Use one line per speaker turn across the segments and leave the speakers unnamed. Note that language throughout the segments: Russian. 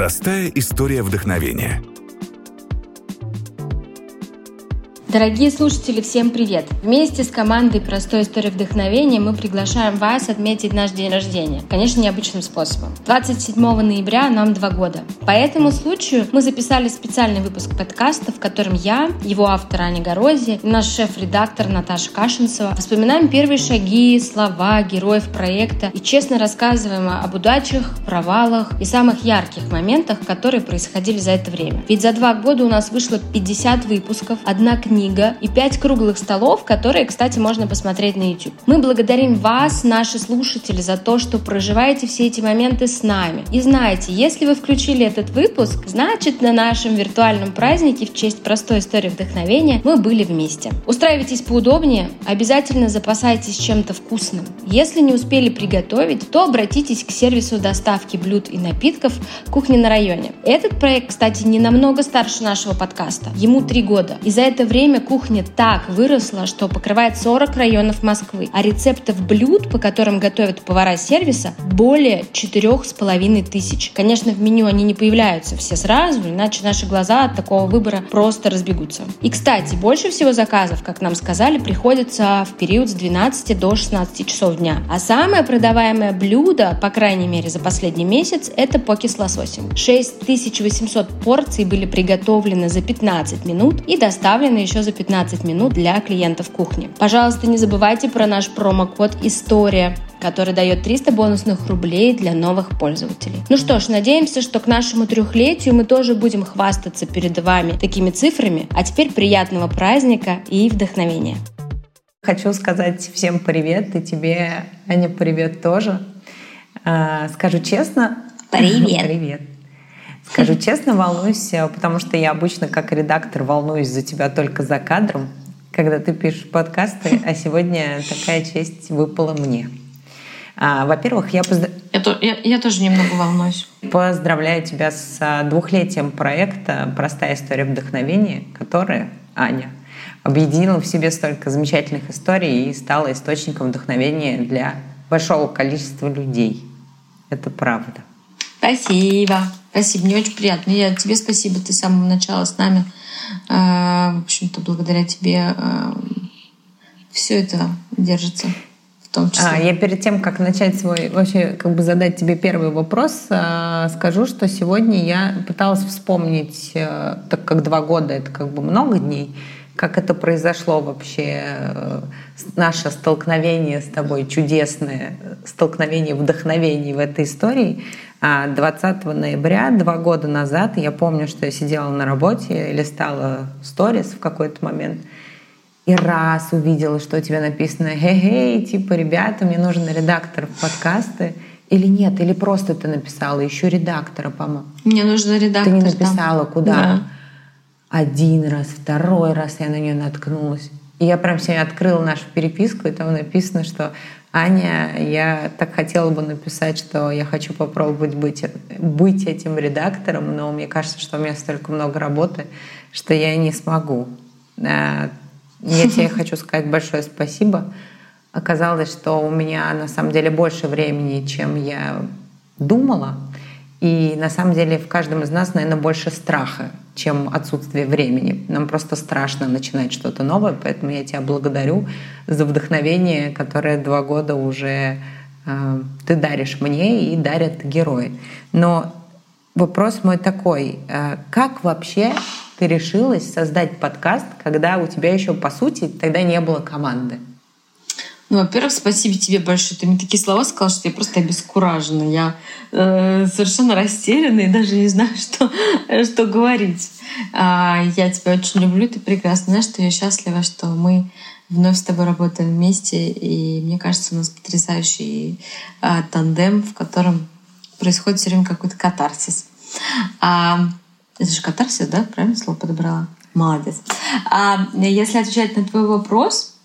Простая история вдохновения.
Дорогие слушатели, всем привет! Вместе с командой «Простой истории вдохновения» мы приглашаем вас отметить наш день рождения, конечно, необычным способом. 27 ноября нам два года. По этому случаю мы записали специальный выпуск подкаста, в котором я, его автор Аня Горози и наш шеф-редактор Наташа Кашинцева вспоминаем первые шаги, слова героев проекта и честно рассказываем об удачах, провалах и самых ярких моментах, которые происходили за это время. Ведь за два года у нас вышло 50 выпусков, одна книга книга и пять круглых столов, которые, кстати, можно посмотреть на YouTube. Мы благодарим вас, наши слушатели, за то, что проживаете все эти моменты с нами. И знаете, если вы включили этот выпуск, значит на нашем виртуальном празднике в честь простой истории вдохновения мы были вместе. Устраивайтесь поудобнее, обязательно запасайтесь чем-то вкусным. Если не успели приготовить, то обратитесь к сервису доставки блюд и напитков «Кухня на районе». Этот проект, кстати, не намного старше нашего подкаста. Ему три года. И за это время время кухня так выросла, что покрывает 40 районов Москвы, а рецептов блюд, по которым готовят повара сервиса, более 4,5 тысяч. Конечно, в меню они не появляются все сразу, иначе наши глаза от такого выбора просто разбегутся. И, кстати, больше всего заказов, как нам сказали, приходится в период с 12 до 16 часов дня. А самое продаваемое блюдо, по крайней мере за последний месяц, это поки с лососем. 6800 порций были приготовлены за 15 минут и доставлены еще еще за 15 минут для клиентов кухни. Пожалуйста, не забывайте про наш промокод «История», который дает 300 бонусных рублей для новых пользователей. Ну что ж, надеемся, что к нашему трехлетию мы тоже будем хвастаться перед вами такими цифрами. А теперь приятного праздника и вдохновения.
Хочу сказать всем привет, и тебе, Аня, привет тоже. А, скажу честно...
Привет.
Привет. Скажу честно, волнуюсь, э, потому что я обычно как редактор волнуюсь за тебя только за кадром, когда ты пишешь подкасты, а сегодня такая честь выпала мне. А, во-первых, я, позд...
я, я, я тоже немного волнуюсь.
Поздравляю тебя с а, двухлетием проекта «Простая история вдохновения», которая, Аня, объединила в себе столько замечательных историй и стала источником вдохновения для большого количества людей. Это правда.
Спасибо. Спасибо, мне очень приятно. Я тебе спасибо, ты с самого начала с нами. А, в общем-то, благодаря тебе а, все это держится. В том числе.
А, я перед тем, как начать свой, вообще, как бы задать тебе первый вопрос, а, скажу, что сегодня я пыталась вспомнить, так как два года это как бы много дней, как это произошло вообще, э, наше столкновение с тобой, чудесное столкновение вдохновений в этой истории. 20 а ноября, два года назад, я помню, что я сидела на работе, листала сторис в какой-то момент, и раз увидела, что у тебя написано «Хей-хей, типа, ребята, мне нужен редактор в подкасты», или нет, или просто ты написала еще редактора, по-моему.
Мне нужен редактор.
Ты не написала, да. куда? Да. Один раз, второй раз я на нее наткнулась. И я прям сегодня открыла нашу переписку, и там написано, что Аня, я так хотела бы написать, что я хочу попробовать быть, быть этим редактором, но мне кажется, что у меня столько много работы, что я не смогу. А, я тебе хочу сказать большое спасибо. Оказалось, что у меня на самом деле больше времени, чем я думала. И на самом деле в каждом из нас, наверное, больше страха, чем отсутствие времени. Нам просто страшно начинать что-то новое, поэтому я тебя благодарю за вдохновение, которое два года уже э, ты даришь мне и дарят герои. Но вопрос мой такой, э, как вообще ты решилась создать подкаст, когда у тебя еще, по сути, тогда не было команды?
Ну, во-первых, спасибо тебе большое. Ты мне такие слова сказал, что я просто обескуражена. Я э, совершенно растеряна и даже не знаю, что, что говорить. А, я тебя очень люблю, ты прекрасна. Знаешь, что я счастлива, что мы вновь с тобой работаем вместе. И мне кажется, у нас потрясающий а, тандем, в котором происходит все время какой-то катарсис. А, это же катарсис, да? Правильно слово подобрала? Молодец. А, если отвечать на твой вопрос,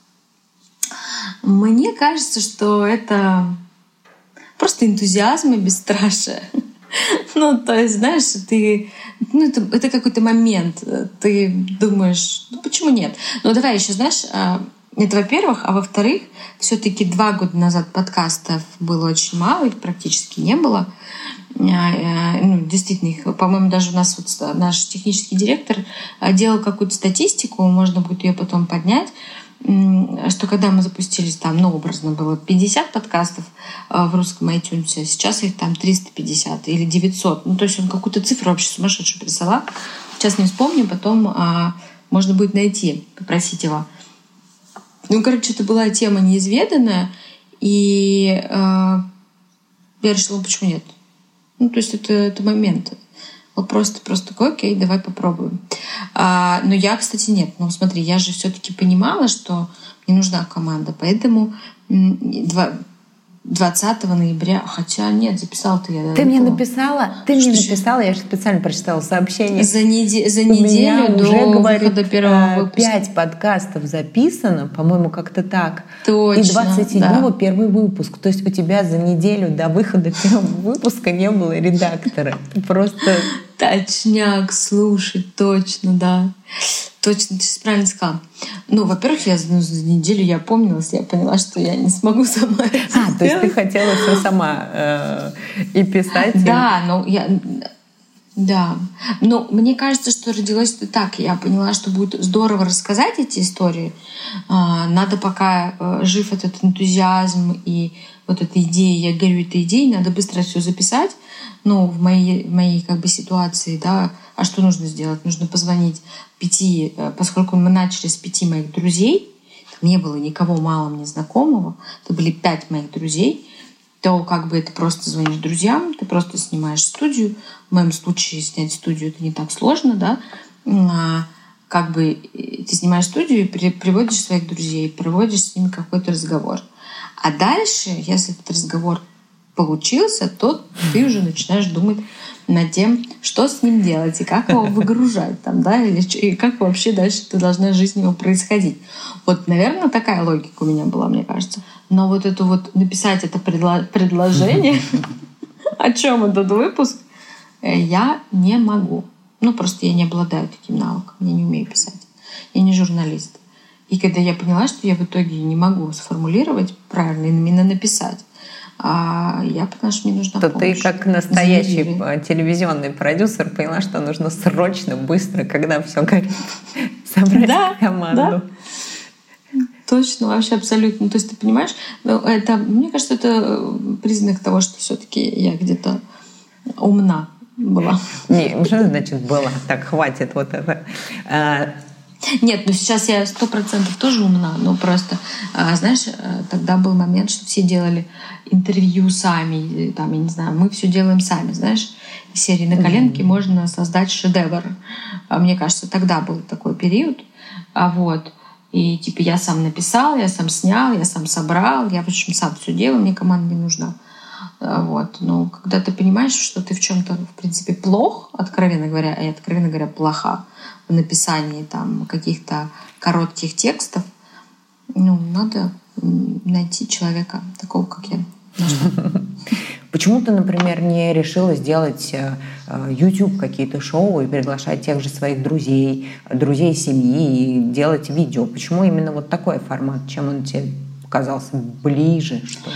мне кажется, что это просто энтузиазм и бесстрашие. Ну, то есть, знаешь, ты, ну, это, это какой-то момент, ты думаешь, ну, почему нет? Ну, давай еще, знаешь, а, это во-первых, а во-вторых, все-таки два года назад подкастов было очень мало, их практически не было.
ну, действительно, их, по-моему, даже у нас вот наш технический директор делал какую-то статистику, можно будет ее потом поднять, что когда мы запустились, там, ну, образно было 50 подкастов в русском iTunes, а сейчас их там 350 или 900. Ну, то есть он какую-то цифру вообще сумасшедшую присылал. Сейчас не вспомню, потом а, можно будет найти, попросить его. Ну, короче, это была тема неизведанная, и э, я решила, почему нет. Ну, то есть это, это момент. Вот просто, просто такой, окей, давай попробуем. А, но я, кстати, нет. Ну, смотри, я же все-таки понимала, что мне нужна команда, поэтому два, 20 ноября, хотя нет, записала-то я.
Ты мне написала, ты что мне написала, я же специально прочитала сообщение.
За, неде, за неделю до уже, говорит, выхода первого
э, выпуска. Пять подкастов записано, по-моему, как-то так.
Точно,
И 27 да. первый выпуск. То есть у тебя за неделю до выхода первого выпуска не было редактора. Просто...
Точняк, слушай, точно, да. Точно, ты правильно сказала. Ну, во-первых, я ну, за неделю я помнилась, я поняла, что я не смогу сама
А, то есть ты хотела все сама э, и писать?
Да, и... ну я... Да. Но мне кажется, что родилось это так. Я поняла, что будет здорово рассказать эти истории. А, надо пока э, жив этот энтузиазм и вот эта идея, я горю этой идеей, надо быстро все записать. Ну, в моей, в моей как бы ситуации, да, а что нужно сделать? Нужно позвонить пяти, э, поскольку мы начали с пяти моих друзей, там не было никого мало мне знакомого, это были пять моих друзей, то как бы ты просто звонишь друзьям, ты просто снимаешь студию. В моем случае снять студию это не так сложно, да. А, как бы э, ты снимаешь студию и приводишь своих друзей, проводишь с ними какой-то разговор. А дальше, если этот разговор получился, то ты уже начинаешь думать над тем, что с ним делать и как его выгружать там, да, или и как вообще дальше это должна жизнь его происходить. Вот, наверное, такая логика у меня была, мне кажется. Но вот это вот написать это предложение, о чем этот выпуск, э, я не могу. Ну, просто я не обладаю таким навыком, я не умею писать. Я не журналист. И когда я поняла, что я в итоге не могу сформулировать правильно, именно написать, а я потому что мне нужна
То
помощь.
ты как настоящий Заявили. телевизионный продюсер поняла, что нужно срочно, быстро, когда все горит, собрать да, команду.
Да. Точно, вообще абсолютно. То есть ты понимаешь, ну, это, мне кажется, это признак того, что все-таки я где-то умна была.
Не, что значит была? Так, хватит вот это. А,
нет, ну сейчас я сто процентов тоже умна, но просто, а, знаешь, э, тогда был момент, что все делали интервью сами, там, я не знаю, мы все делаем сами, знаешь, из серии на коленке mm-hmm. можно создать шедевр. А мне кажется, тогда был такой период, а вот. И типа я сам написал, я сам снял, я сам собрал, я в общем сам все делал, мне команда не нужна. А вот. Но когда ты понимаешь, что ты в чем-то, в принципе, плох, откровенно говоря, и откровенно говоря, плоха, в написании там каких-то коротких текстов, ну, надо найти человека такого, как я.
Почему ты, например, не решила сделать э, YouTube какие-то шоу и приглашать тех же своих друзей, друзей семьи и делать видео? Почему именно вот такой формат? Чем он тебе показался ближе, что ли?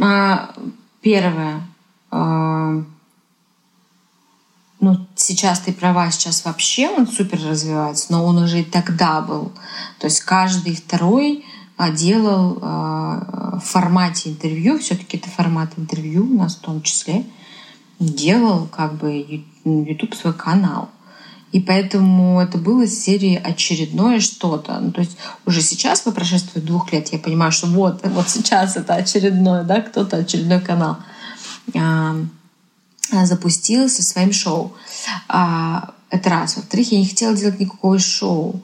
А, первое. А, ну, сейчас ты права, сейчас вообще он супер развивается, но он уже и тогда был. То есть каждый второй а, делал а, в формате интервью, все-таки это формат интервью у нас в том числе, делал как бы YouTube свой канал. И поэтому это было из серии очередное что-то. Ну, то есть уже сейчас, по прошествии двух лет, я понимаю, что вот, вот сейчас это очередное, да, кто-то очередной канал. Э, запустил со своим шоу. А, это раз. Во-вторых, я не хотела делать никакого шоу.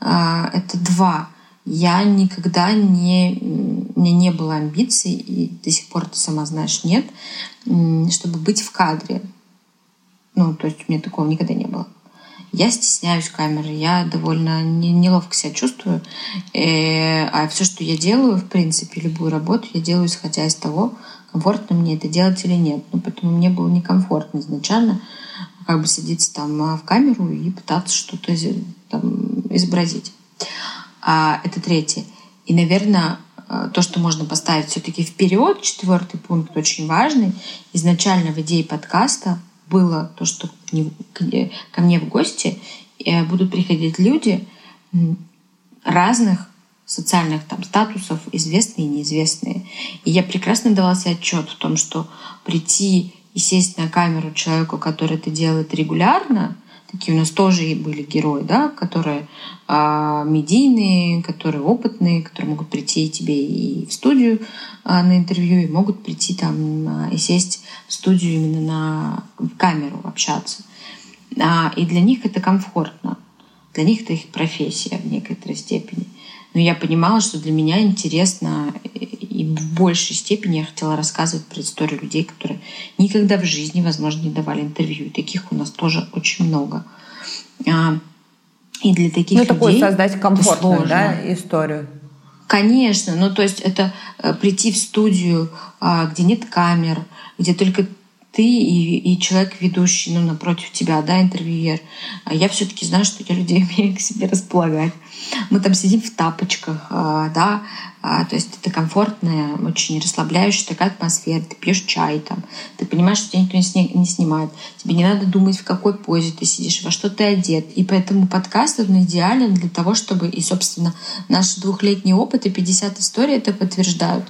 А, это два. Я никогда не... У меня не было амбиций, и до сих пор, ты сама знаешь, нет, чтобы быть в кадре. Ну, то есть у меня такого никогда не было. Я стесняюсь камеры, я довольно неловко себя чувствую. Э, а все, что я делаю, в принципе, любую работу, я делаю исходя из того, комфортно мне это делать или нет. Ну, поэтому мне было некомфортно изначально как бы садиться там а, в камеру и пытаться что-то там изобразить. А, это третье. И, наверное, э, то, что можно поставить все-таки вперед, четвертый пункт очень важный. Изначально в идее подкаста было то, что ко мне в гости э, будут приходить люди разных социальных там статусов, известные и неизвестные. И я прекрасно давала себе отчет в том, что прийти и сесть на камеру человеку, который это делает регулярно, такие у нас тоже и были герои, да, которые э, медийные, которые опытные, которые могут прийти тебе и в студию э, на интервью, и могут прийти там э, и сесть в студию именно на камеру общаться. А, и для них это комфортно. Для них это их профессия в некоторой степени. Но я понимала, что для меня интересно и в большей степени я хотела рассказывать про историю людей, которые никогда в жизни, возможно, не давали интервью. И таких у нас тоже очень много. А, и для таких ну, людей...
Ну, такое создать комфортную да, историю.
Конечно, ну то есть это э, прийти в студию, а, где нет камер, где только ты и, и человек ведущий, ну, напротив тебя, да, интервьюер. А я все-таки знаю, что я людей умею к себе располагать. Мы там сидим в тапочках, а, да, а, то есть это комфортная, очень расслабляющая такая атмосфера. Ты пьешь чай там, ты понимаешь, что тебя никто не, сни, не снимает. Тебе не надо думать, в какой позе ты сидишь, во что ты одет. И поэтому подкаст он идеален для того, чтобы, и, собственно, наш двухлетний опыт и 50 историй это подтверждают.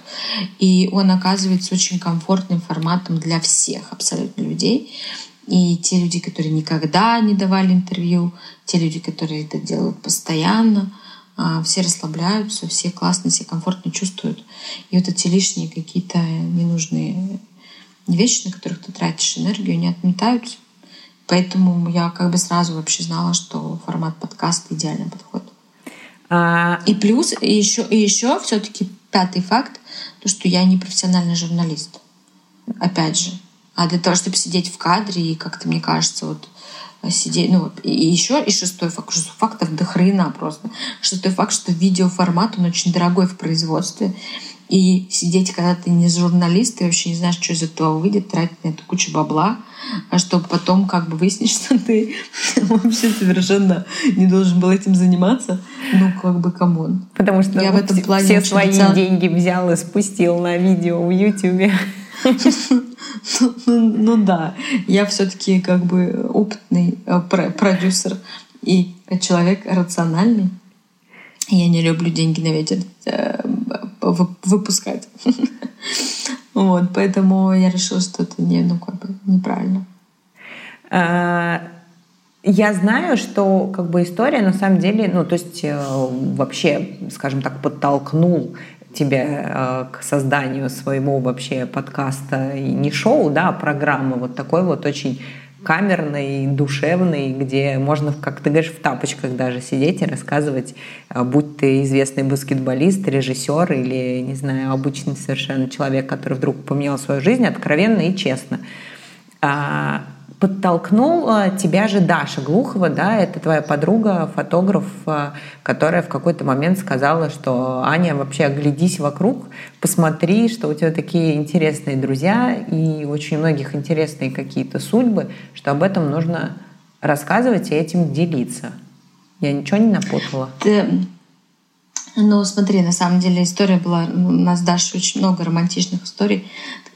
И он оказывается очень комфортным форматом для всех абсолютно людей. И те люди, которые никогда не давали интервью, те люди, которые это делают постоянно — а, все расслабляются, все классно, все комфортно чувствуют. И вот эти лишние какие-то ненужные вещи, на которых ты тратишь энергию, не отметаются. Поэтому я как бы сразу вообще знала, что формат подкаста идеально подходит. А... И плюс, и еще, и еще все-таки пятый факт, то, что я не профессиональный журналист. Опять же. А для того, чтобы сидеть в кадре и как-то, мне кажется, вот сидеть. Ну, и еще и шестой факт, что фактов до хрена просто. Шестой факт, что видеоформат, он очень дорогой в производстве. И сидеть, когда ты не журналист, ты вообще не знаешь, что из этого выйдет, тратить на это кучу бабла, а чтобы потом как бы выяснить, что ты вообще совершенно не должен был этим заниматься, ну как бы come on.
Потому что я в этом плане все свои цел... деньги взял и спустил на видео в Ютубе.
Ну, ну, да, я все-таки как бы опытный э, продюсер и человек рациональный. Я не люблю деньги на ветер э, выпускать. Вот, поэтому я решила, что это не, ну, как бы неправильно.
А, я знаю, что как бы история на самом деле, ну то есть э, вообще, скажем так, подтолкнул тебя э, к созданию своего вообще подкаста и не шоу, да, а программы вот такой вот очень камерный, душевный, где можно, как ты говоришь, в тапочках даже сидеть и рассказывать, э, будь ты известный баскетболист, режиссер или, не знаю, обычный совершенно человек, который вдруг поменял свою жизнь, откровенно и честно. Подтолкнула тебя же Даша Глухова, да, это твоя подруга, фотограф, э, которая в какой-то момент сказала, что Аня, вообще оглядись вокруг, посмотри, что у тебя такие интересные друзья и очень многих интересные какие-то судьбы, что об этом нужно рассказывать и этим делиться. Я ничего не напутала.
Ну, смотри, на самом деле история была... У нас Даша очень много романтичных историй,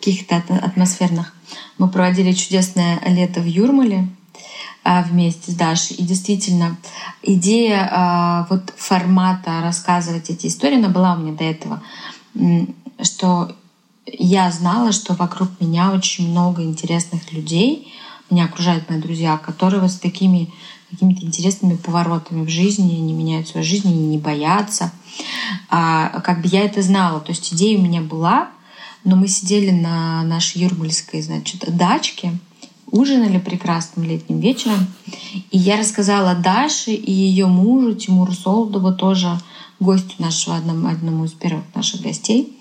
каких-то атмосферных. Мы проводили чудесное лето в Юрмале а, вместе с Дашей. И действительно, идея а, вот формата рассказывать эти истории, она была у меня до этого, что я знала, что вокруг меня очень много интересных людей, меня окружают мои друзья, которые вот с такими какими-то интересными поворотами в жизни, они меняют свою жизнь, они не боятся. А, как бы я это знала. То есть идея у меня была, но мы сидели на нашей юрмальской, значит, дачке, ужинали прекрасным летним вечером. И я рассказала Даше и ее мужу Тимуру Солдову, тоже гостю нашего, одному, одному из первых наших гостей.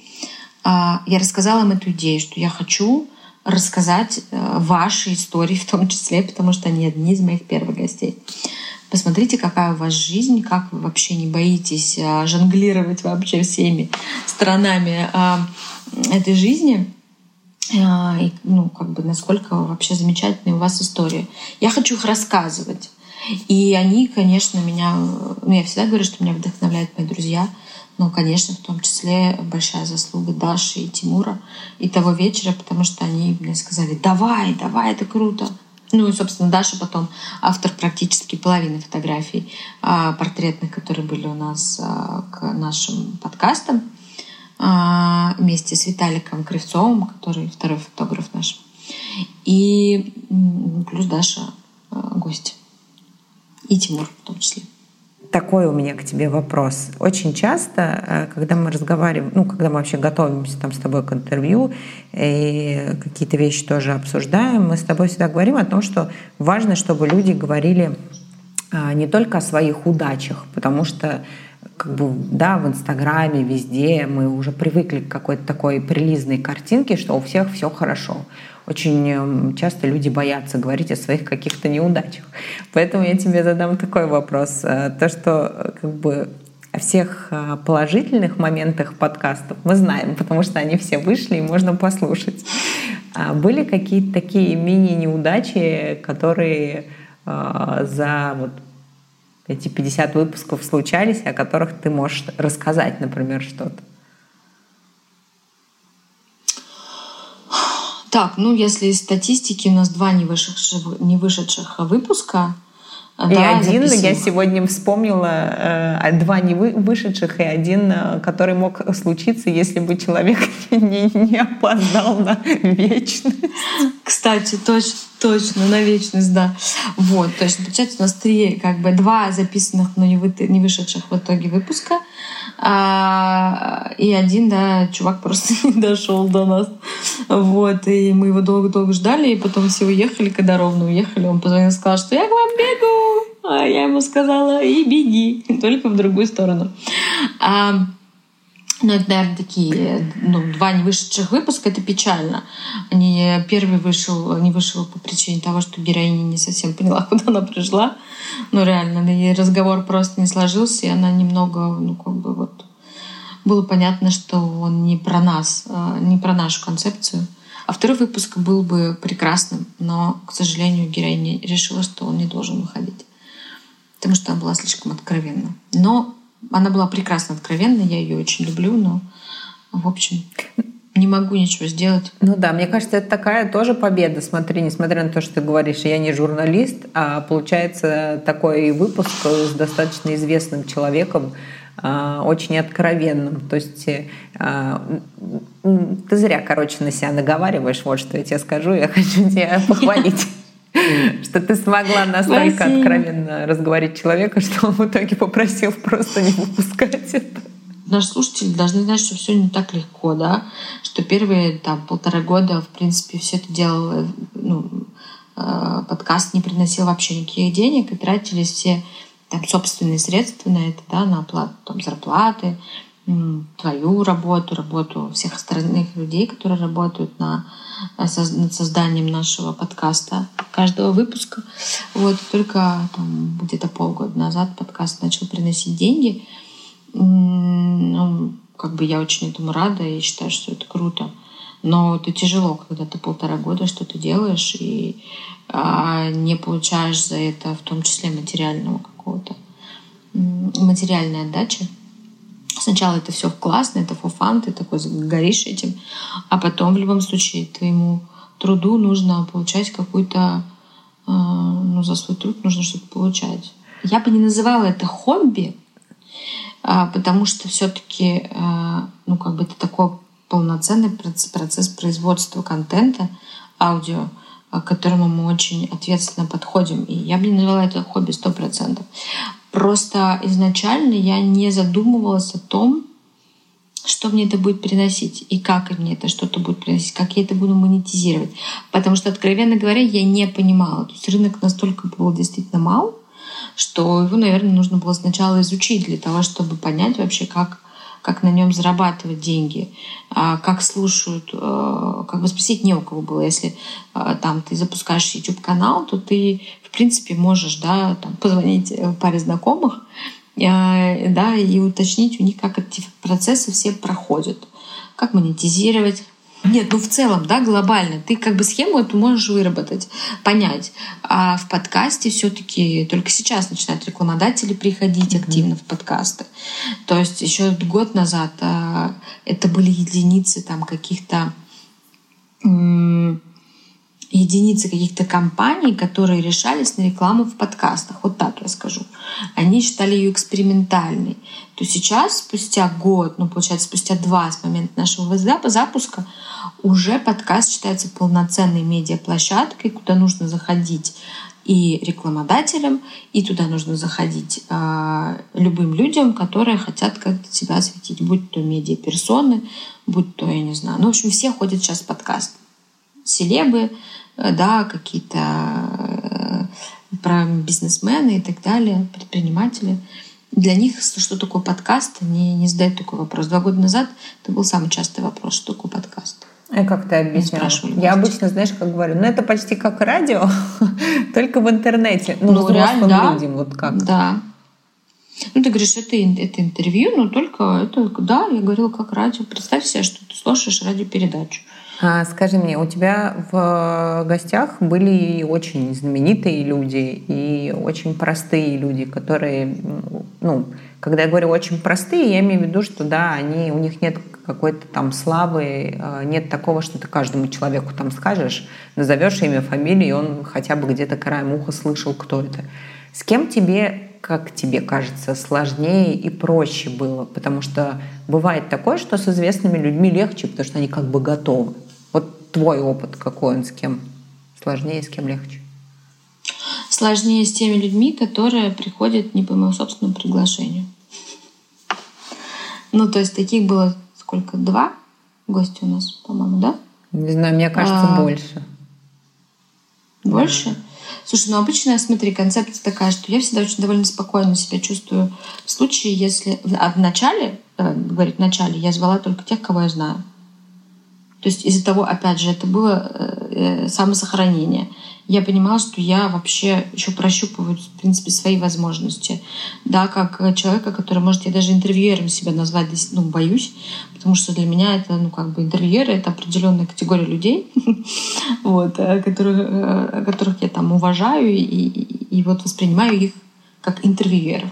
А, я рассказала им эту идею, что я хочу рассказать э, ваши истории в том числе, потому что они одни из моих первых гостей. Посмотрите, какая у вас жизнь, как вы вообще не боитесь а, жонглировать вообще всеми сторонами а, этой жизни. А, и, ну, как бы, насколько вообще замечательная у вас история. Я хочу их рассказывать. И они, конечно, меня... Ну, я всегда говорю, что меня вдохновляют мои друзья. Ну, конечно, в том числе большая заслуга Даши и Тимура и того вечера, потому что они мне сказали, давай, давай, это круто. Ну и, собственно, Даша потом автор практически половины фотографий а, портретных, которые были у нас а, к нашим подкастам вместе с Виталиком Кривцовым, который второй фотограф наш. И плюс Даша гость. И Тимур в том числе
такой у меня к тебе вопрос. Очень часто, э, когда мы разговариваем, ну, когда мы вообще готовимся там с тобой к интервью и какие-то вещи тоже обсуждаем, мы с тобой всегда говорим о том, что важно, чтобы люди говорили а, не только о своих удачах, потому что как бы, да, в Инстаграме, везде мы уже привыкли к какой-то такой прилизной картинке, что у всех все хорошо. Очень эм, часто люди боятся говорить о своих каких-то неудачах. Поэтому я тебе задам такой вопрос. Э, то, что э, как бы о всех э, положительных моментах подкастов мы знаем, потому что они все вышли и можно послушать. А были какие-то такие мини-неудачи, которые за вот эти 50 выпусков случались, о которых ты можешь рассказать, например, что-то?
Так, ну если из статистики у нас два не вышедших, не вышедших выпуска,
и да, один, записывала. я сегодня вспомнила э, два не вы, вышедших и один, э, который мог случиться, если бы человек не, не опоздал на вечность.
Кстати, точно, точно, на вечность, да. Вот, то есть получается у нас три, как бы два записанных, но не, вы, не вышедших в итоге выпуска. А, и один, да, чувак просто не дошел до нас. Вот, и мы его долго-долго ждали, и потом все уехали, когда ровно уехали, он позвонил и сказал, что я к вам бегу. А я ему сказала, и беги, только в другую сторону. А, ну, это, наверное, такие ну, два не вышедших выпуска, это печально. Они, первый вышел, не вышел по причине того, что героиня не совсем поняла, куда она пришла. Ну, реально, и разговор просто не сложился, и она немного, ну, как бы вот... Было понятно, что он не про нас, а, не про нашу концепцию. А второй выпуск был бы прекрасным, но, к сожалению, героиня решила, что он не должен выходить. Потому что она была слишком откровенна. Но она была прекрасно откровенна, я ее очень люблю, но, в общем, не могу ничего сделать.
Ну да, мне кажется, это такая тоже победа. Смотри, несмотря на то, что ты говоришь, я не журналист, а получается такой выпуск с достаточно известным человеком, а, очень откровенным. То есть а, ты зря, короче, на себя наговариваешь. Вот что я тебе скажу. Я хочу тебя похвалить. Что ты смогла настолько Спасибо. откровенно разговорить человека, что он в итоге попросил просто не выпускать это.
Наши слушатели должны знать, что все не так легко, да, что первые там полтора года, в принципе, все это делало, ну, э, подкаст не приносил вообще никаких денег, и тратились все там собственные средства на это, да, на оплату там, зарплаты, твою работу, работу всех остальных людей, которые работают на Э, над созданием нашего подкаста, каждого выпуска. Вот только там, где-то полгода назад подкаст начал приносить деньги. Ну, как бы я очень этому рада и считаю, что это круто. Но это тяжело, когда ты полтора года что-то делаешь и а, не получаешь за это, в том числе материального какого-то материальной отдачи. Сначала это все классно, это фуфан, ты такой горишь этим, а потом в любом случае твоему труду нужно получать какую-то, э, ну, за свой труд нужно что-то получать. Я бы не называла это хобби, э, потому что все-таки, э, ну, как бы это такой полноценный процесс, процесс производства контента аудио, к которому мы очень ответственно подходим. И я бы не назвала это хобби сто процентов. Просто изначально я не задумывалась о том, что мне это будет приносить и как мне это что-то будет приносить, как я это буду монетизировать. Потому что, откровенно говоря, я не понимала. То есть рынок настолько был действительно мал, что его, наверное, нужно было сначала изучить для того, чтобы понять вообще, как как на нем зарабатывать деньги, а, как слушают, э, как бы спросить не у кого было. Если э, там ты запускаешь YouTube-канал, то ты, в принципе, можешь да, там, позвонить э, паре знакомых да, и уточнить у них, как эти процессы все проходят. Как монетизировать, Нет, ну в целом, да, глобально. Ты как бы схему эту можешь выработать, понять. А в подкасте все таки только сейчас начинают рекламодатели приходить mm-hmm. активно в подкасты. То есть еще год назад а, это были единицы там каких-то единицы каких-то компаний, которые решались на рекламу в подкастах. Вот так я скажу. Они считали ее экспериментальной. То сейчас, спустя год, ну, получается, спустя два с момента нашего запуска, уже подкаст считается полноценной медиаплощадкой, куда нужно заходить и рекламодателям, и туда нужно заходить э, любым людям, которые хотят как-то себя осветить, будь то медиаперсоны, будь то, я не знаю. Ну, в общем, все ходят сейчас в подкаст. Селебы, да, какие-то э, про бизнесмены и так далее, предприниматели. Для них, что такое подкаст, они не задают такой вопрос. Два года назад это был самый частый вопрос, что такое подкаст.
А как ты объясняла? Я обычно, знаешь, как говорю, ну это почти как радио, только в интернете. Ну, ну реально,
да. людям, вот как. Да. Ну, ты говоришь, это, это интервью, но только это, да, я говорила, как радио. Представь себе, что ты слушаешь радиопередачу.
А, скажи мне, у тебя в гостях были очень знаменитые люди и очень простые люди, которые, ну, когда я говорю очень простые, я имею в виду, что да, они, у них нет какой-то там славы, а, нет такого, что ты каждому человеку там скажешь, назовешь имя, фамилию, и он хотя бы где-то краем уха слышал, кто это. С кем тебе, как тебе кажется, сложнее и проще было? Потому что бывает такое, что с известными людьми легче, потому что они как бы готовы. Твой опыт какой он с кем? Сложнее, с кем легче?
Сложнее с теми людьми, которые приходят не по моему собственному приглашению. Ну, то есть таких было сколько? Два гостя у нас, по-моему, да?
Не знаю, мне кажется, а... больше.
Больше? Слушай, ну обычно, смотри, концепция такая, что я всегда очень довольно спокойно себя чувствую в случае, если... А в начале, давай говорить в начале, я звала только тех, кого я знаю. То есть из-за того, опять же, это было э, самосохранение. Я понимала, что я вообще еще прощупываю, в принципе, свои возможности. Да, как человека, который, может, я даже интервьюером себя назвать, ну, боюсь, потому что для меня это, ну, как бы интервьюеры — это определенная категория людей, вот, э, которых, э, которых я там уважаю и, и вот воспринимаю их как интервьюеров.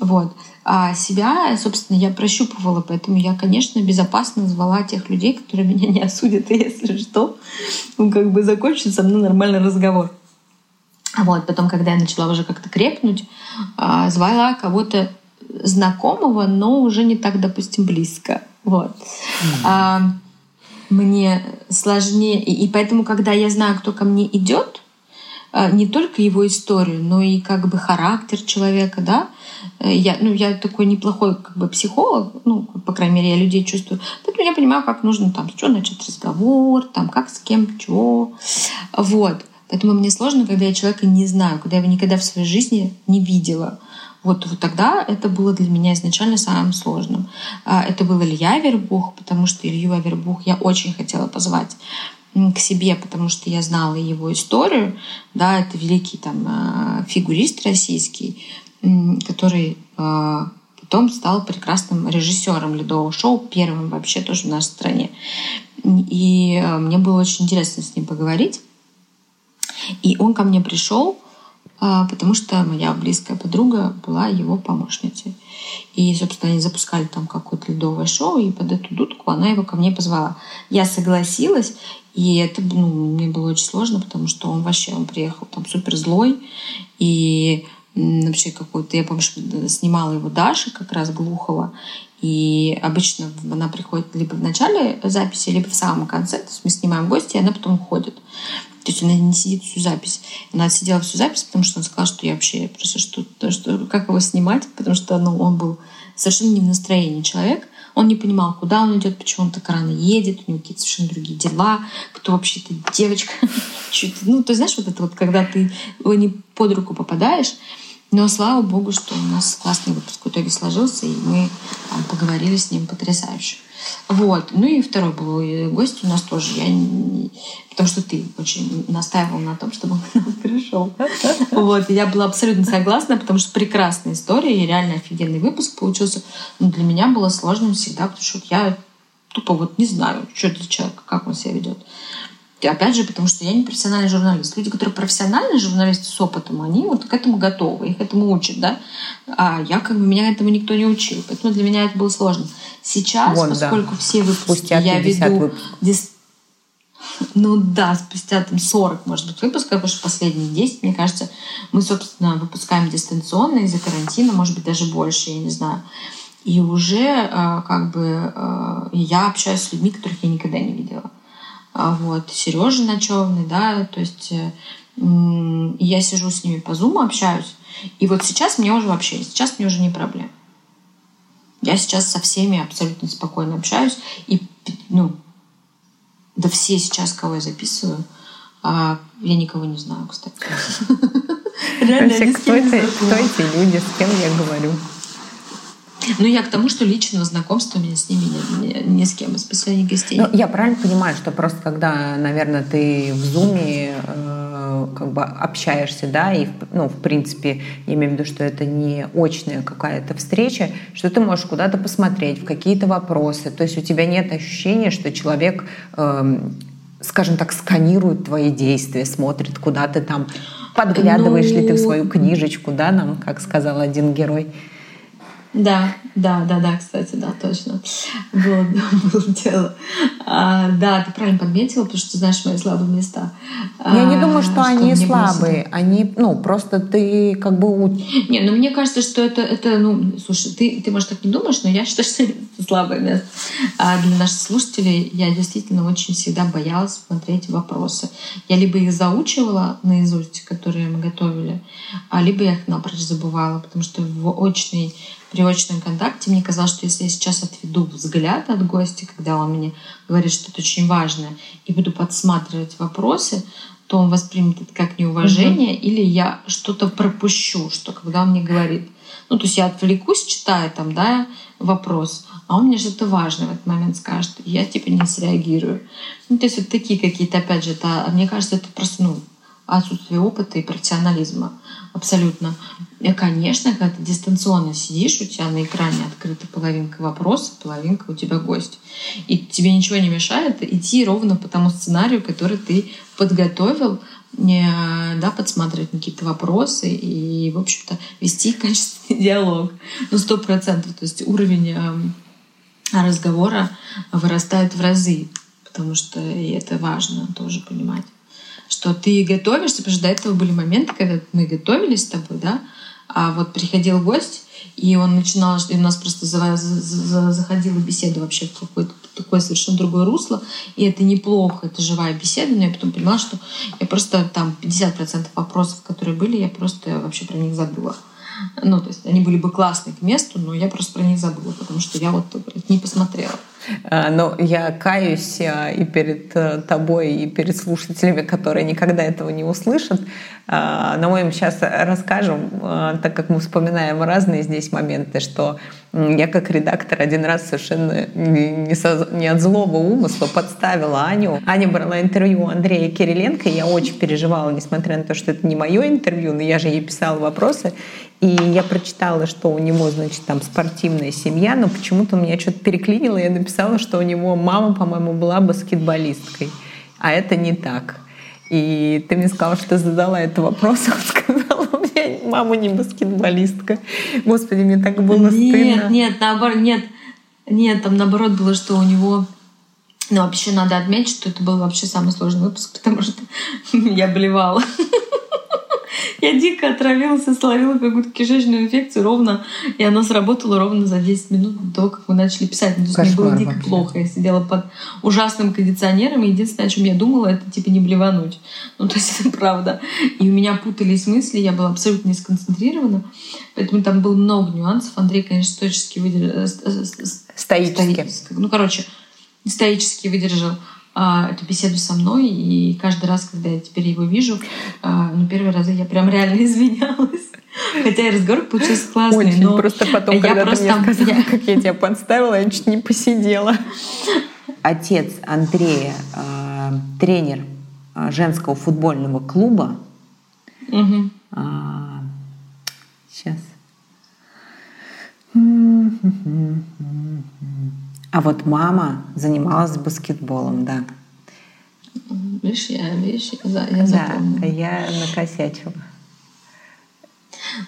Вот. А себя, собственно, я прощупывала, поэтому я, конечно, безопасно звала тех людей, которые меня не осудят, и если что, ну, как бы закончится со мной нормальный разговор. Вот, потом, когда я начала уже как-то крепнуть, а, звала кого-то знакомого, но уже не так, допустим, близко. Вот. А, мне сложнее. И, и поэтому, когда я знаю, кто ко мне идет, не только его историю, но и как бы характер человека, да, Э, я, ну, я такой неплохой как бы психолог, ну, по крайней мере, я людей чувствую. Поэтому я понимаю, как нужно там, что начать разговор, там, как с кем, что. Вот. Поэтому мне сложно, когда я человека не знаю, когда я его никогда в своей жизни не видела. Вот, вот тогда это было для меня изначально самым сложным. А, это был Илья Вербух, потому что Илью Авербух я очень хотела позвать к себе, потому что я знала его историю. Да, это великий там а, фигурист российский, который а, потом стал прекрасным режиссером ледового шоу, первым вообще тоже в нашей стране. И а, мне было очень интересно с ним поговорить. И он ко мне пришел, потому что моя близкая подруга была его помощницей. И, собственно, они запускали там какое-то ледовое шоу, и под эту дудку она его ко мне позвала. Я согласилась, и это ну, мне было очень сложно, потому что он вообще он приехал там супер злой, и вообще какой-то, я помню, что снимала его Даша как раз Глухова, и обычно она приходит либо в начале записи, либо в самом конце. То есть мы снимаем гости, и она потом уходит. То есть она не сидит всю запись. Она сидела всю запись, потому что он сказал, что я вообще просто что, что как его снимать, потому что ну, он был совершенно не в настроении человек. Он не понимал, куда он идет, почему он так рано едет, у него какие-то совершенно другие дела, кто вообще эта девочка. ну, ты знаешь, вот это вот, когда ты не под руку попадаешь, но слава богу, что у нас классный выпуск в итоге сложился, и мы там, поговорили с ним потрясающе. Вот. Ну и второй был гость у нас тоже. Я не... Потому что ты очень настаивал на том, чтобы он к нам пришел. Вот. Я была абсолютно согласна, потому что прекрасная история и реально офигенный выпуск получился. Но для меня было сложным всегда, потому что я тупо вот не знаю, что это человек, как он себя ведет. Опять же, потому что я не профессиональный журналист. Люди, которые профессиональные журналисты с опытом, они вот к этому готовы, их этому учат, да. А я как бы меня этому никто не учил, поэтому для меня это было сложно. Сейчас, вот, поскольку да. все выпуски Спустя я веду дис... Ну да, спустя там 40, может быть, выпусков, потому что последние 10, мне кажется, мы, собственно, выпускаем дистанционно из-за карантина, может быть, даже больше, я не знаю. И уже э, как бы э, я общаюсь с людьми, которых я никогда не видела. А вот, Сережа Ночевный, да, то есть э, я сижу с ними по зуму, общаюсь. И вот сейчас мне уже вообще, сейчас мне уже не проблема. Я сейчас со всеми абсолютно спокойно общаюсь. И, ну, да все сейчас, кого я записываю, а я никого не знаю, кстати.
Реально, кто, это, кто эти люди, с кем я говорю?
Ну, я к тому, что личного знакомства у меня с ними нет, ни, ни с кем из последних гостей.
Ну, я правильно понимаю, что просто когда, наверное, ты в зуме э, как бы общаешься, да, и, ну, в принципе, я имею в виду, что это не очная какая-то встреча, что ты можешь куда-то посмотреть, в какие-то вопросы. То есть у тебя нет ощущения, что человек, э, скажем так, сканирует твои действия, смотрит, куда ты там подглядываешь ну... ли ты в свою книжечку, да, нам, как сказал один герой.
Да, да, да, да, кстати, да, точно. Было, было дело. А, да, ты правильно подметила, потому что ты знаешь мои слабые места.
Я а, не думаю, что, что они слабые. Они, ну, просто ты как бы...
Не, ну мне кажется, что это, это ну, слушай, ты, ты, может, так не думаешь, но я считаю, что это слабое место. А для наших слушателей я действительно очень всегда боялась смотреть вопросы. Я либо их заучивала наизусть, которые мы готовили, а либо я их напрочь забывала, потому что в очной при очном контакте мне казалось, что если я сейчас отведу взгляд от гостя, когда он мне говорит что-то очень важное, и буду подсматривать вопросы, то он воспримет это как неуважение, mm-hmm. или я что-то пропущу, что когда он мне говорит. Ну, то есть я отвлекусь, читая там, да, вопрос, а он мне что-то важное в этот момент скажет, и я типа не среагирую. Ну, то есть вот такие какие-то, опять же, это, мне кажется, это просто, ну, отсутствие опыта и профессионализма. Абсолютно. И, конечно, когда ты дистанционно сидишь, у тебя на экране открыта половинка вопросов, половинка у тебя гость. И тебе ничего не мешает идти ровно по тому сценарию, который ты подготовил, да, подсматривать какие-то вопросы и, в общем-то, вести качественный диалог. Ну, сто процентов. То есть уровень эм, разговора вырастает в разы, потому что и это важно тоже понимать что ты готовишься, потому что до этого были моменты, когда мы готовились с тобой, да, а вот приходил гость, и он начинал, и у нас просто за, за, заходила беседа вообще в какое-то такое совершенно другое русло, и это неплохо, это живая беседа, но я потом поняла, что я просто там 50% вопросов, которые были, я просто вообще про них забыла. Ну, то есть они были бы классные к месту, но я просто про них забыла, потому что я вот не посмотрела.
А, но я каюсь а, и перед э, тобой, и перед слушателями, которые никогда этого не услышат. А, но мы им сейчас расскажем, так как мы вспоминаем разные здесь моменты, что я как редактор один раз совершенно не, со, не от злого умысла подставила Аню. Аня брала интервью у Андрея Кириленко, и я очень переживала, несмотря на то, что это не мое интервью, но я же ей писала вопросы. И я прочитала, что у него, значит, там спортивная семья, но почему-то меня что-то переклинило, и я написала, что у него мама, по-моему, была баскетболисткой. А это не так. И ты мне сказала, что ты задала этот вопрос, он сказал, у меня мама не баскетболистка. Господи, мне так было
нет,
стыдно.
Нет, нет, наоборот, нет. Нет, там наоборот было, что у него ну, вообще надо отметить, что это был вообще самый сложный выпуск, потому что я блевала. Я дико отравилась и словила какую-то кишечную инфекцию ровно, и она сработала ровно за 10 минут до того, как мы начали писать. Ну, то есть Кошмар мне было дико вообще. плохо. Я сидела под ужасным кондиционером, и единственное, о чем я думала, это типа не блевануть. Ну, то есть это правда. И у меня путались мысли, я была абсолютно не сконцентрирована. Поэтому там было много нюансов. Андрей, конечно, стоически выдержал. Э,
стоически.
Ну, короче, стоически выдержал эту беседу со мной, и каждый раз, когда я теперь его вижу, а, ну, первый раз я прям реально извинялась. Хотя и разговор получился классный,
Очень. но... Просто потом, я когда просто... ты мне сказала, я... как я тебя подставила, я чуть не посидела. Отец Андрея, э, тренер женского футбольного клуба.
Угу.
А, сейчас. А вот мама занималась баскетболом, да.
Видишь, я, видишь, я, я запомнила.
Да, я накосячила.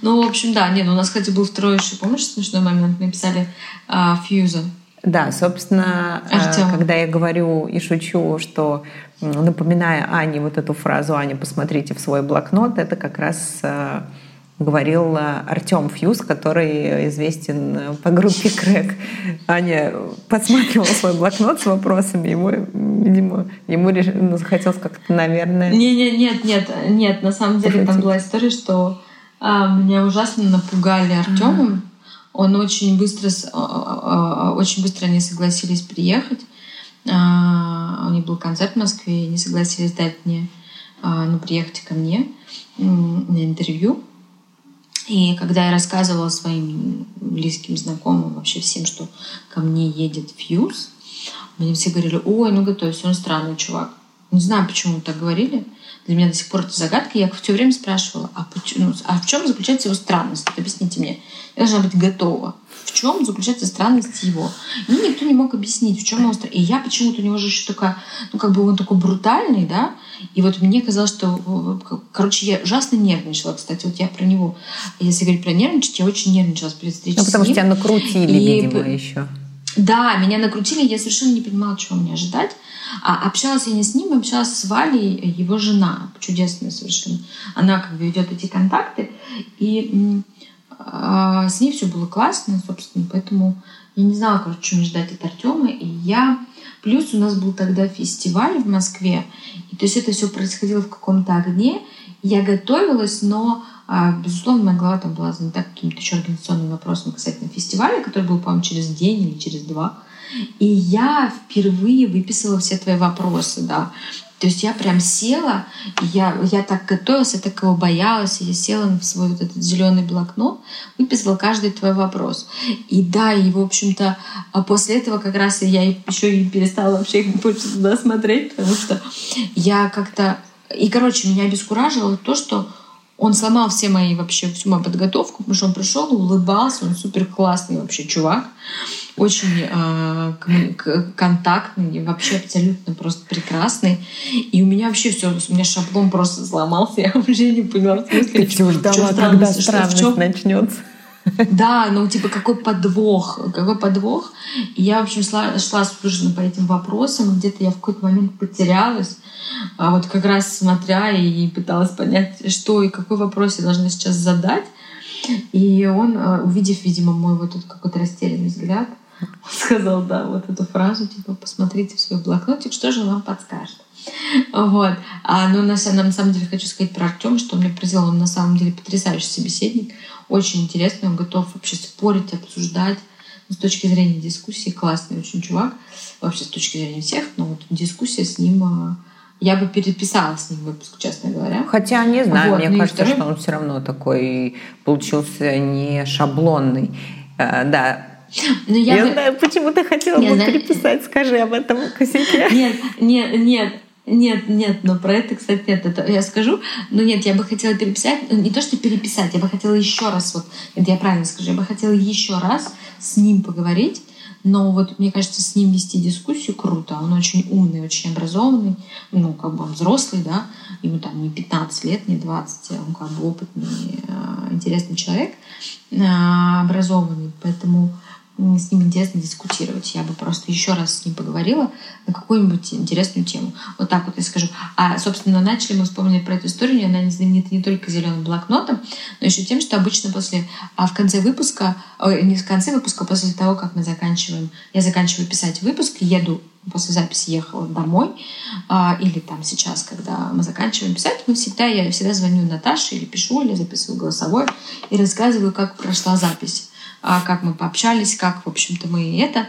Ну, в общем, да, нет, у нас, кстати, был второй еще, помнишь, смешной момент? Мы писали а, фьюза.
Да, собственно, э, Артём. когда я говорю и шучу, что напоминая Ане вот эту фразу «Аня, посмотрите в свой блокнот», это как раз э, говорил Артем Фьюз, который известен по группе Крэк. Аня подсматривала свой блокнот с вопросами, ему, видимо, ему ну, захотелось как-то, наверное...
Не, не, нет, нет, нет, на самом деле там была история, что а, меня ужасно напугали Артемом. Mm-hmm. Он очень быстро, а, а, очень быстро они согласились приехать. У них был концерт в Москве, и они согласились дать мне, ну, приехать ко мне на интервью. И когда я рассказывала своим близким знакомым, вообще всем, что ко мне едет Фьюз, мне все говорили, ой, ну готовься, он странный чувак. Не знаю, почему так говорили. Для меня до сих пор это загадка. Я все время спрашивала, а, почему, ну, а в чем заключается его странность? Объясните мне. Я должна быть готова. В чем заключается странность его? И никто не мог объяснить, в чем его странность. И я почему-то у него же еще такая, ну как бы он такой брутальный, да, и вот мне казалось, что, короче, я ужасно нервничала, кстати, вот я про него, если говорить про нервничать, я очень нервничала перед встречей
Ну, потому что тебя накрутили, и... видимо, еще.
Да, меня накрутили, я совершенно не понимала, чего мне ожидать. А общалась я не с ним, общалась с Валей, его жена, чудесная совершенно. Она как бы ведет эти контакты, и э, с ней все было классно, собственно, поэтому я не знала, короче, мне ждать от Артема, и я Плюс у нас был тогда фестиваль в Москве, и то есть это все происходило в каком-то огне. Я готовилась, но а, безусловно, моя голова там была занята какими-то еще организационными вопросами касательно фестиваля, который был, по-моему, через день или через два. И я впервые выписала все твои вопросы, да. То есть я прям села, я, я так готовилась, я так его боялась, я села в свой вот этот зеленый блокнот, выписала каждый твой вопрос. И да, и в общем-то а после этого как раз я еще и перестала вообще больше туда смотреть, потому что я как-то... И, короче, меня обескуражило то, что он сломал все мои вообще, всю мою подготовку, потому что он пришел, улыбался, он супер классный вообще чувак, очень э, контактный, вообще абсолютно просто прекрасный. И у меня вообще все, у меня шаблон просто сломался, я вообще не поняла, в смысле,
Ты все ждала, когда странность что, начнется.
Да, ну типа какой подвох, какой подвох. И я, в общем, шла, шла слушательно по этим вопросам, где-то я в какой-то момент потерялась, а вот как раз смотря и пыталась понять, что и какой вопрос я должна сейчас задать. И он, э, увидев, видимо, мой вот этот какой-то растерянный взгляд, сказал, да, вот эту фразу, типа, посмотрите в свой блокнотик, что же вам подскажет. Вот. А, ну, на, на самом деле хочу сказать про Артема, что он мне произвел, он на самом деле потрясающий собеседник, очень интересный, он готов вообще спорить, обсуждать. Ну, с точки зрения дискуссии классный очень чувак, вообще с точки зрения всех, но вот дискуссия с ним а, я бы переписала с ним выпуск, честно говоря.
Хотя, не знаю, вот, мне ну кажется, второй... что он все равно такой получился не шаблонный. А, да, но я, я бы... знаю, почему ты хотела бы знаю... переписать. Скажи об этом косяке.
Нет, нет, нет. Нет, нет, но про это, кстати, нет, это я скажу. Но нет, я бы хотела переписать, не то что переписать, я бы хотела еще раз, вот, это я правильно скажу, я бы хотела еще раз с ним поговорить, но вот мне кажется, с ним вести дискуссию круто. Он очень умный, очень образованный, ну, как бы он взрослый, да, ему там не 15 лет, не 20, он как бы опытный, э, интересный человек, э, образованный. Поэтому с ним интересно дискутировать. Я бы просто еще раз с ним поговорила на какую-нибудь интересную тему. Вот так вот я скажу. А, собственно, начали мы вспомнили про эту историю. Она не знаменита не только зеленым блокнотом, но еще тем, что обычно после, а в конце выпуска, ой, не в конце выпуска, после того, как мы заканчиваем, я заканчиваю писать выпуск, еду после записи ехала домой, а, или там сейчас, когда мы заканчиваем писать, мы всегда, я всегда звоню Наташе или пишу, или записываю голосовой и рассказываю, как прошла запись. А, как мы пообщались, как, в общем-то, мы это.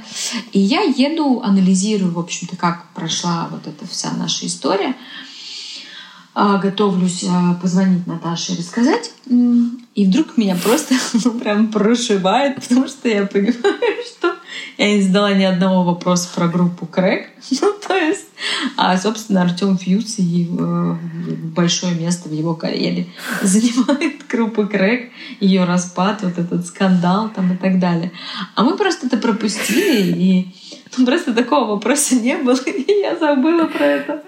И я еду, анализирую, в общем-то, как прошла вот эта вся наша история. А, готовлюсь а, позвонить Наташе и рассказать. И вдруг меня просто ну, прям прошивает, потому что я понимаю, что я не задала ни одного вопроса про группу Крэк. Ну, то есть, а, собственно, Артем Фьюз и э, большое место в его карьере занимает группа Крэк, ее распад, вот этот скандал там и так далее. А мы просто это пропустили, и Ну, просто такого вопроса не было, и я забыла про это.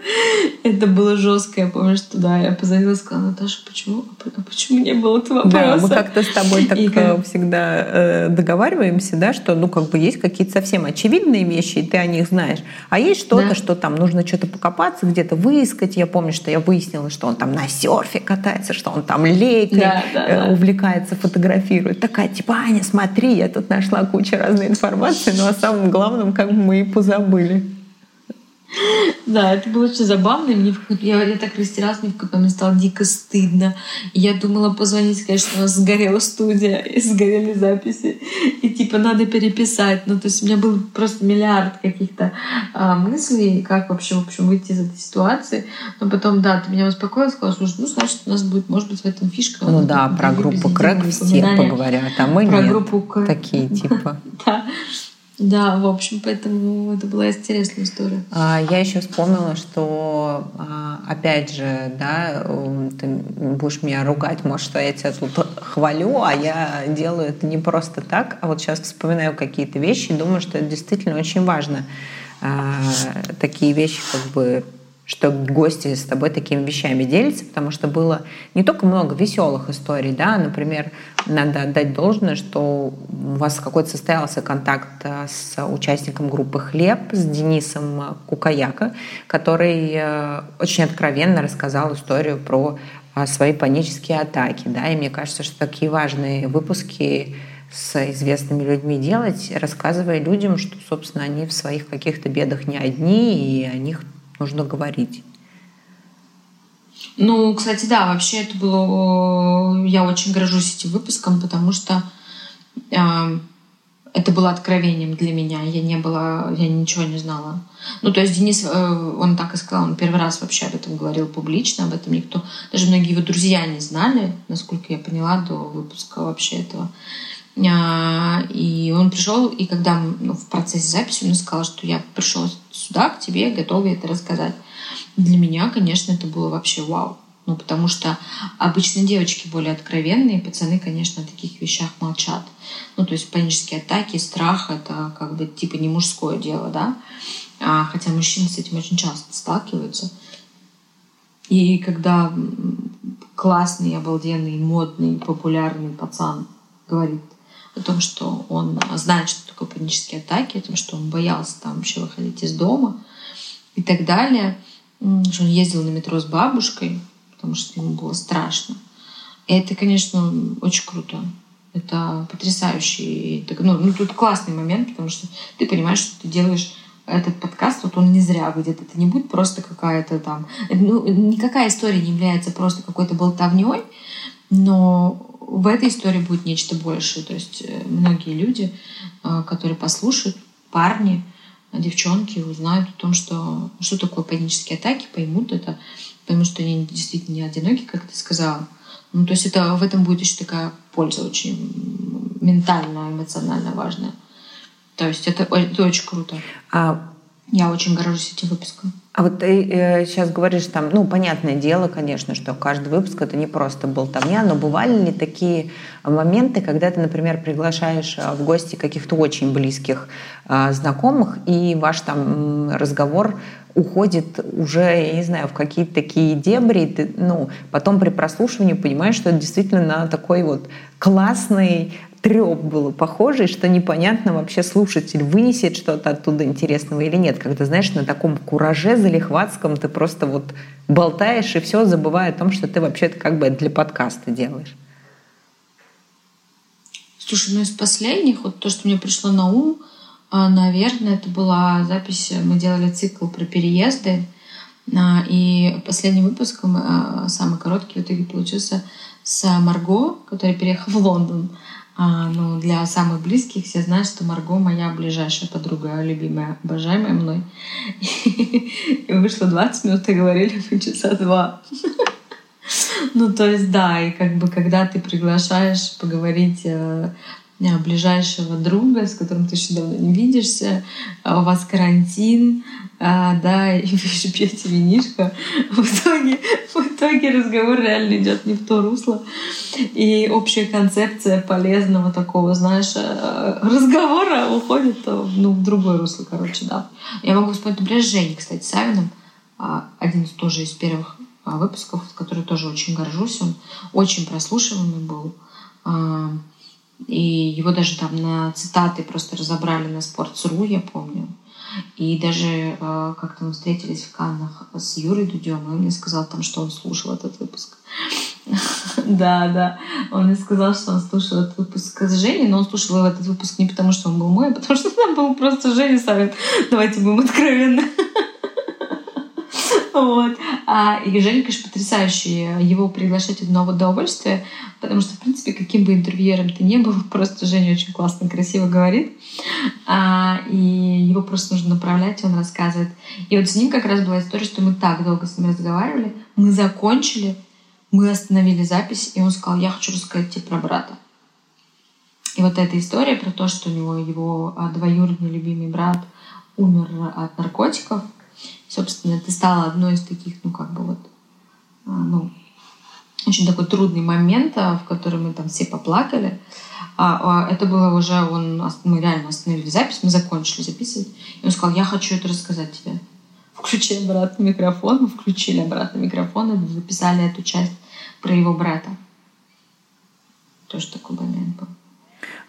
Это было жестко. Я помню, что да, я позвонила и сказала, Наташа, почему, а почему не было этого вопроса?
Да, мы как-то с тобой так и. Э, всегда э, договариваемся, да, что ну как бы есть какие-то совсем очевидные вещи, и ты о них знаешь. А есть что-то, да. что там нужно что-то покопаться, где-то выискать. Я помню, что я выяснила, что он там на серфе катается, что он там лейкой да, да, э, да. увлекается, фотографирует. Такая, типа, Аня, смотри, я тут нашла кучу разной информации, но о самом главном как бы мы и позабыли.
Да, это было очень забавно. И мне я, я так растерялась, мне в какой-то момент стало дико стыдно. И я думала позвонить, сказать, что у нас сгорела студия, и сгорели записи. И типа надо переписать. Ну, то есть у меня был просто миллиард каких-то а, мыслей, как вообще, в общем, выйти из этой ситуации. Но потом, да, ты меня успокоила, сказала, слушай, ну, значит, у нас будет, может быть, в этом фишка.
Ну да, про группу Крэк все поговорят, а мы про нет. Группу Крэк. Такие типа.
Да. Да, в общем, поэтому это была интересная история.
А, я еще вспомнила, что, а, опять же, да, ты будешь меня ругать, может, что я тебя тут хвалю, а я делаю это не просто так, а вот сейчас вспоминаю какие-то вещи и думаю, что это действительно очень важно. А, такие вещи как бы что гости с тобой такими вещами делятся, потому что было не только много веселых историй, да, например, надо отдать должное, что у вас какой-то состоялся контакт э, с участником группы «Хлеб», с Денисом Кукаяка, который э, очень откровенно рассказал историю про э, свои панические атаки, да, и мне кажется, что такие важные выпуски с известными людьми делать, рассказывая людям, что, собственно, они в своих каких-то бедах не одни, и о них нужно говорить.
Ну, кстати, да, вообще это было... Я очень горжусь этим выпуском, потому что э, это было откровением для меня. Я не была... Я ничего не знала. Ну, то есть Денис, э, он так и сказал, он первый раз вообще об этом говорил публично, об этом никто... Даже многие его друзья не знали, насколько я поняла, до выпуска вообще этого. И он пришел, и когда ну, в процессе записи он сказал, что я пришел сюда к тебе, готова это рассказать. Для меня, конечно, это было вообще вау. Ну, потому что обычно девочки более откровенные, пацаны, конечно, о таких вещах молчат. Ну, то есть панические атаки, страх — это как бы типа не мужское дело, да? А, хотя мужчины с этим очень часто сталкиваются. И когда классный, обалденный, модный, популярный пацан говорит о том, что он знает, что такое панические атаки, о том, что он боялся там вообще выходить из дома и так далее, что он ездил на метро с бабушкой, потому что ему было страшно. И это, конечно, очень круто. Это потрясающий. Ну, ну, тут классный момент, потому что ты понимаешь, что ты делаешь этот подкаст, вот он не зря выйдет. Это не будет просто какая-то там... Ну, никакая история не является просто какой-то болтовней, но в этой истории будет нечто большее. То есть э, многие люди, э, которые послушают, парни, девчонки узнают о том, что, что такое панические атаки, поймут это, потому что они действительно не одиноки, как ты сказала. Ну, то есть это, в этом будет еще такая польза очень ментально, эмоционально важная. То есть это, это очень круто. А я очень горжусь этим выпуском.
А вот ты э, сейчас говоришь там, ну, понятное дело, конечно, что каждый выпуск это не просто болтовня, но бывали ли такие моменты, когда ты, например, приглашаешь э, в гости каких-то очень близких э, знакомых, и ваш там разговор уходит уже, я не знаю, в какие-то такие дебри, и ты, ну, потом при прослушивании понимаешь, что это действительно на такой вот классный треп было похожий, что непонятно вообще слушатель вынесет что-то оттуда интересного или нет. Когда, знаешь, на таком кураже залихватском ты просто вот болтаешь и все, забывая о том, что ты вообще-то как бы для подкаста делаешь.
Слушай, ну из последних, вот то, что мне пришло на ум, а, наверное, это была запись, мы делали цикл про переезды, а, и последний выпуск, а, самый короткий в итоге получился с Марго, которая переехала в Лондон. А, ну, для самых близких все знают, что Марго моя ближайшая подруга, любимая, обожаемая мной. И вышло 20 минут, и говорили мы часа два. Ну, то есть, да, и как бы, когда ты приглашаешь поговорить э, ближайшего друга, с которым ты еще давно не видишься, а у вас карантин, а, да, и вы еще пьете винишко. В итоге, в итоге разговор реально идет не в то русло. И общая концепция полезного такого, знаешь, э, разговора уходит ну, в другое русло, короче, да. Я могу вспомнить, например, Жени, кстати, Савиным, а, один из тоже из первых выпусков, который тоже очень горжусь. Он очень прослушиваемый был. И его даже там на цитаты просто разобрали на Sports.ru, я помню. И даже э, как-то мы встретились в Каннах с Юрой Дудем, и он мне сказал там, что он слушал этот выпуск. Да, да. Он мне сказал, что он слушал этот выпуск с Женей, но он слушал этот выпуск не потому, что он был мой, а потому что там был просто Женя Савин. Давайте будем откровенны. Вот. А, и Женя, конечно, потрясающий. Его приглашать одного удовольствия, потому что, в принципе, каким бы интервьюером ты не был, просто Женя очень классно, красиво говорит. А, и его просто нужно направлять, он рассказывает. И вот с ним как раз была история, что мы так долго с ним разговаривали, мы закончили, мы остановили запись, и он сказал, я хочу рассказать тебе про брата. И вот эта история про то, что у него его а, двоюродный любимый брат умер от наркотиков, собственно, это стало одной из таких, ну, как бы вот, а, ну, очень такой трудный момент, а, в который мы там все поплакали. А, это было уже, он, мы реально остановили запись, мы закончили записывать. И он сказал, я хочу это рассказать тебе. Включи обратно микрофон, мы включили обратно микрофон и записали эту часть про его брата. Тоже такой момент был.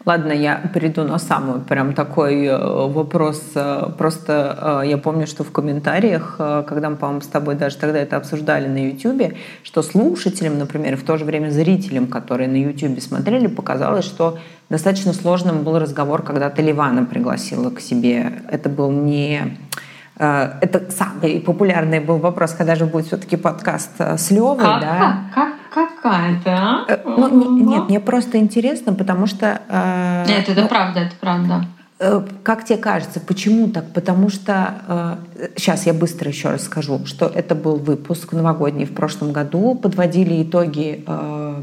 Ладно, я перейду на самый прям такой э, вопрос. Э, просто э, я помню, что в комментариях, когда мы, по-моему, с тобой даже тогда это обсуждали на YouTube, что слушателям, например, в то же время зрителям, которые на YouTube смотрели, показалось, что достаточно сложным был разговор, когда ты Ливана пригласила к себе. Это был не это самый популярный был вопрос, когда же будет все-таки подкаст с Левой,
как,
да?
Как, какая-то, а?
Э, ну, не, нет, мне просто интересно, потому что...
Э, нет, это ну, правда, это правда.
Э, как тебе кажется, почему так? Потому что, э, сейчас я быстро еще расскажу, что это был выпуск новогодний в прошлом году, подводили итоги э,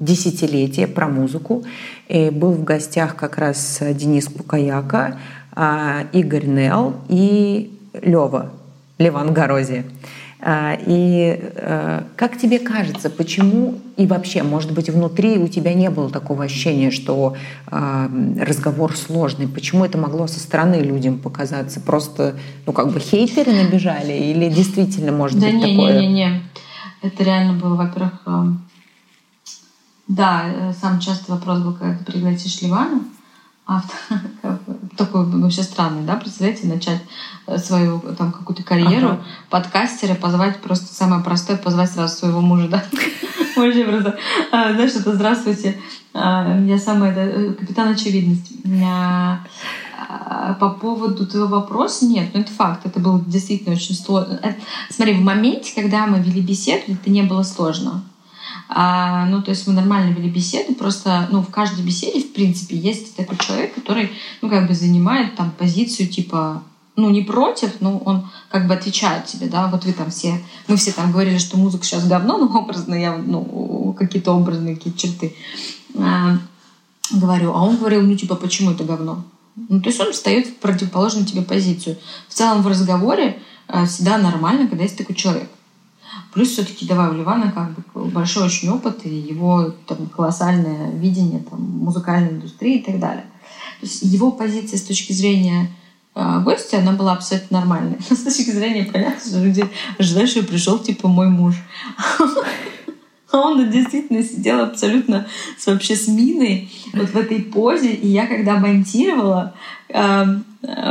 десятилетия про музыку, и был в гостях как раз Денис Кукаяка, э, Игорь Нел и Лева, Леван Горозия. А, и э, как тебе кажется, почему и вообще, может быть, внутри у тебя не было такого ощущения, что а, разговор сложный? Почему это могло со стороны людям показаться? Просто, ну, как бы хейтеры набежали или действительно может
да
быть
не,
такое?
Да не, не, не. Это реально было, во-первых, э, да, э, самый частый вопрос был, когда ты пригласишь Ливана, автор, такой вообще странный, да, представляете, начать э, свою там какую-то карьеру ага. подкастера, позвать просто самое простое, позвать сразу своего мужа, да. Вообще просто, а, знаешь, это здравствуйте, а, я самая э, капитан очевидность. По поводу твоего вопроса, нет, ну это факт, это было действительно очень сложно. Э, смотри, в моменте, когда мы вели беседу, это не было сложно. А, ну, то есть мы нормально вели беседы, просто, ну, в каждой беседе, в принципе, есть такой человек, который, ну, как бы занимает там позицию типа ну, не против, но он как бы отвечает тебе, да, вот вы там все, мы все там говорили, что музыка сейчас говно, ну, образно я, ну, какие-то образные какие черты а, говорю, а он говорил, ну, типа, почему это говно? Ну, то есть он встает в противоположную тебе позицию. В целом в разговоре а, всегда нормально, когда есть такой человек. Плюс все-таки давай у Ливана как бы большой очень опыт и его там, колоссальное видение там, музыкальной индустрии и так далее. То есть его позиция с точки зрения э, гостя, она была абсолютно нормальной. С точки зрения, понятно, что люди ожидают, что пришел типа мой муж. А он действительно сидел абсолютно с, вообще с миной вот в этой позе. И я когда монтировала э,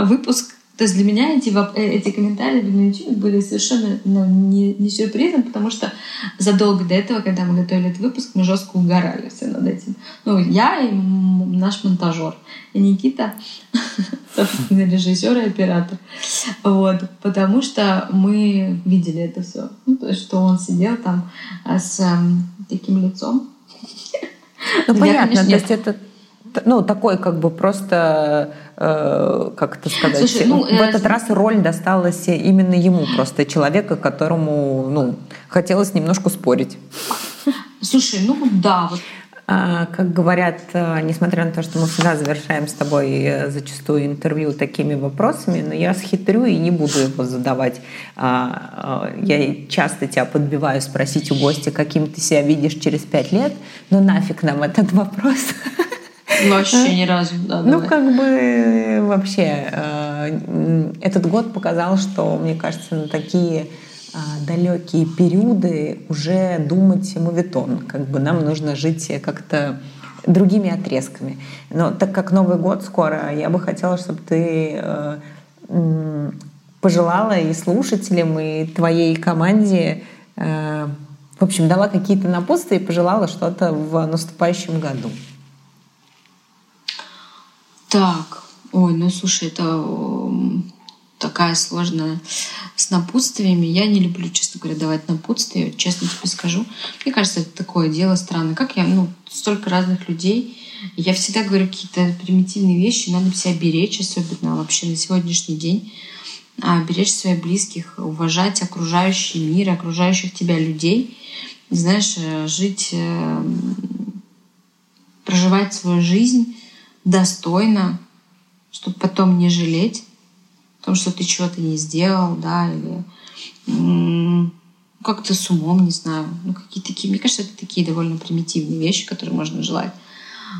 выпуск то есть для меня эти, э, эти комментарии на YouTube были совершенно ну, не, не сюрпризом, потому что задолго до этого, когда мы готовили этот выпуск, мы жестко угорали все над этим. Ну, я и наш монтажер, и Никита, собственно, режиссер и оператор. Вот, потому что мы видели это все. Ну, то есть, что он сидел там а, с таким лицом.
Ну, понятно, то есть это ну, такой как бы просто, э, как это сказать, Слушай, ну, в э, этот раз роль досталась именно ему, просто человека, которому, ну, хотелось немножко спорить.
Слушай, ну да, вот
А, как говорят, э, несмотря на то, что мы всегда завершаем с тобой э, зачастую интервью такими вопросами, но я схитрю и не буду его задавать. А, э, я часто тебя подбиваю спросить у гостя, каким ты себя видишь через пять лет, но нафиг нам этот вопрос.
Вообще ни разу. Да,
ну, давай. как бы вообще этот год показал, что, мне кажется, на такие а, далекие периоды уже думать мувитон. Как бы нам нужно жить как-то другими отрезками. Но так как Новый год скоро, я бы хотела, чтобы ты э, пожелала и слушателям, и твоей команде, э, в общем, дала какие-то напутствия и пожелала что-то в наступающем году.
Так, ой, ну слушай, это такая сложная с напутствиями. Я не люблю, честно говоря, давать напутствия, честно тебе скажу. Мне кажется, это такое дело странное. Как я, ну, столько разных людей. Я всегда говорю какие-то примитивные вещи, надо себя беречь, особенно вообще на сегодняшний день. А, беречь своих близких, уважать окружающий мир, окружающих тебя людей. Знаешь, э, жить, э, проживать свою жизнь достойно, чтобы потом не жалеть том, что ты чего-то не сделал, да, или как-то с умом, не знаю, ну какие такие, мне кажется, это такие довольно примитивные вещи, которые можно желать.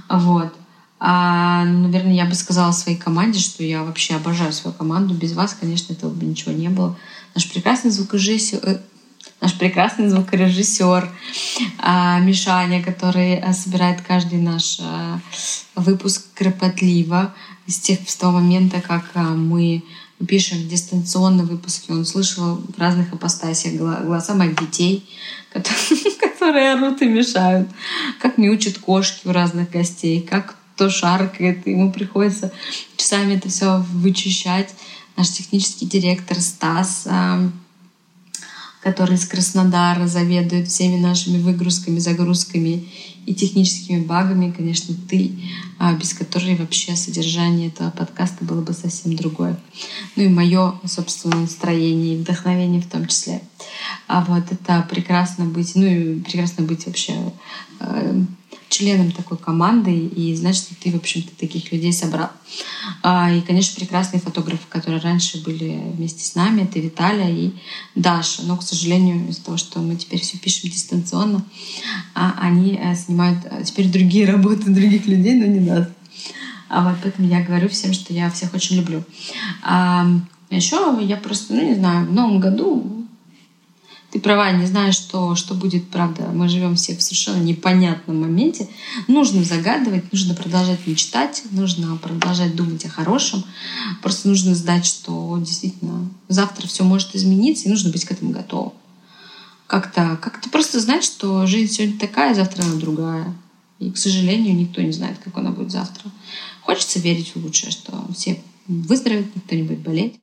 Вот. А, наверное, я бы сказала своей команде, что я вообще обожаю свою команду. Без вас, конечно, этого бы ничего не было. Наш прекрасный звукорежиссер, э, наш прекрасный звукорежиссер а, Мишаня, который а, собирает каждый наш а, выпуск кропотливо с тех с того момента, как мы пишем дистанционно выпуски, он слышал в разных апостасиях голоса моих детей, которые орут и мешают, как мяучат кошки у разных гостей, как то шаркает, ему приходится часами это все вычищать. Наш технический директор Стас, который из Краснодара заведует всеми нашими выгрузками, загрузками и техническими багами, конечно, ты, а, без которой вообще содержание этого подкаста было бы совсем другое. Ну и мое собственное настроение и вдохновение в том числе. А вот это прекрасно быть, ну и прекрасно быть вообще э, членом такой команды и знать, что ты, в общем-то, таких людей собрал. А, и, конечно, прекрасные фотографы, которые раньше были вместе с нами, это Виталия и Даша. Но, к сожалению, из-за того, что мы теперь все пишем дистанционно, а они э, снимают э, теперь другие работы других людей, но не нас. А вот поэтому я говорю всем, что я всех очень люблю. А еще я просто, ну не знаю, в новом году ты права, не знаешь, что, что будет, правда. Мы живем все в совершенно непонятном моменте. Нужно загадывать, нужно продолжать мечтать, нужно продолжать думать о хорошем. Просто нужно знать, что действительно завтра все может измениться, и нужно быть к этому готовым. Как-то как просто знать, что жизнь сегодня такая, завтра она другая. И, к сожалению, никто не знает, как она будет завтра. Хочется верить в лучшее, что все выздоровеют, никто не будет болеть.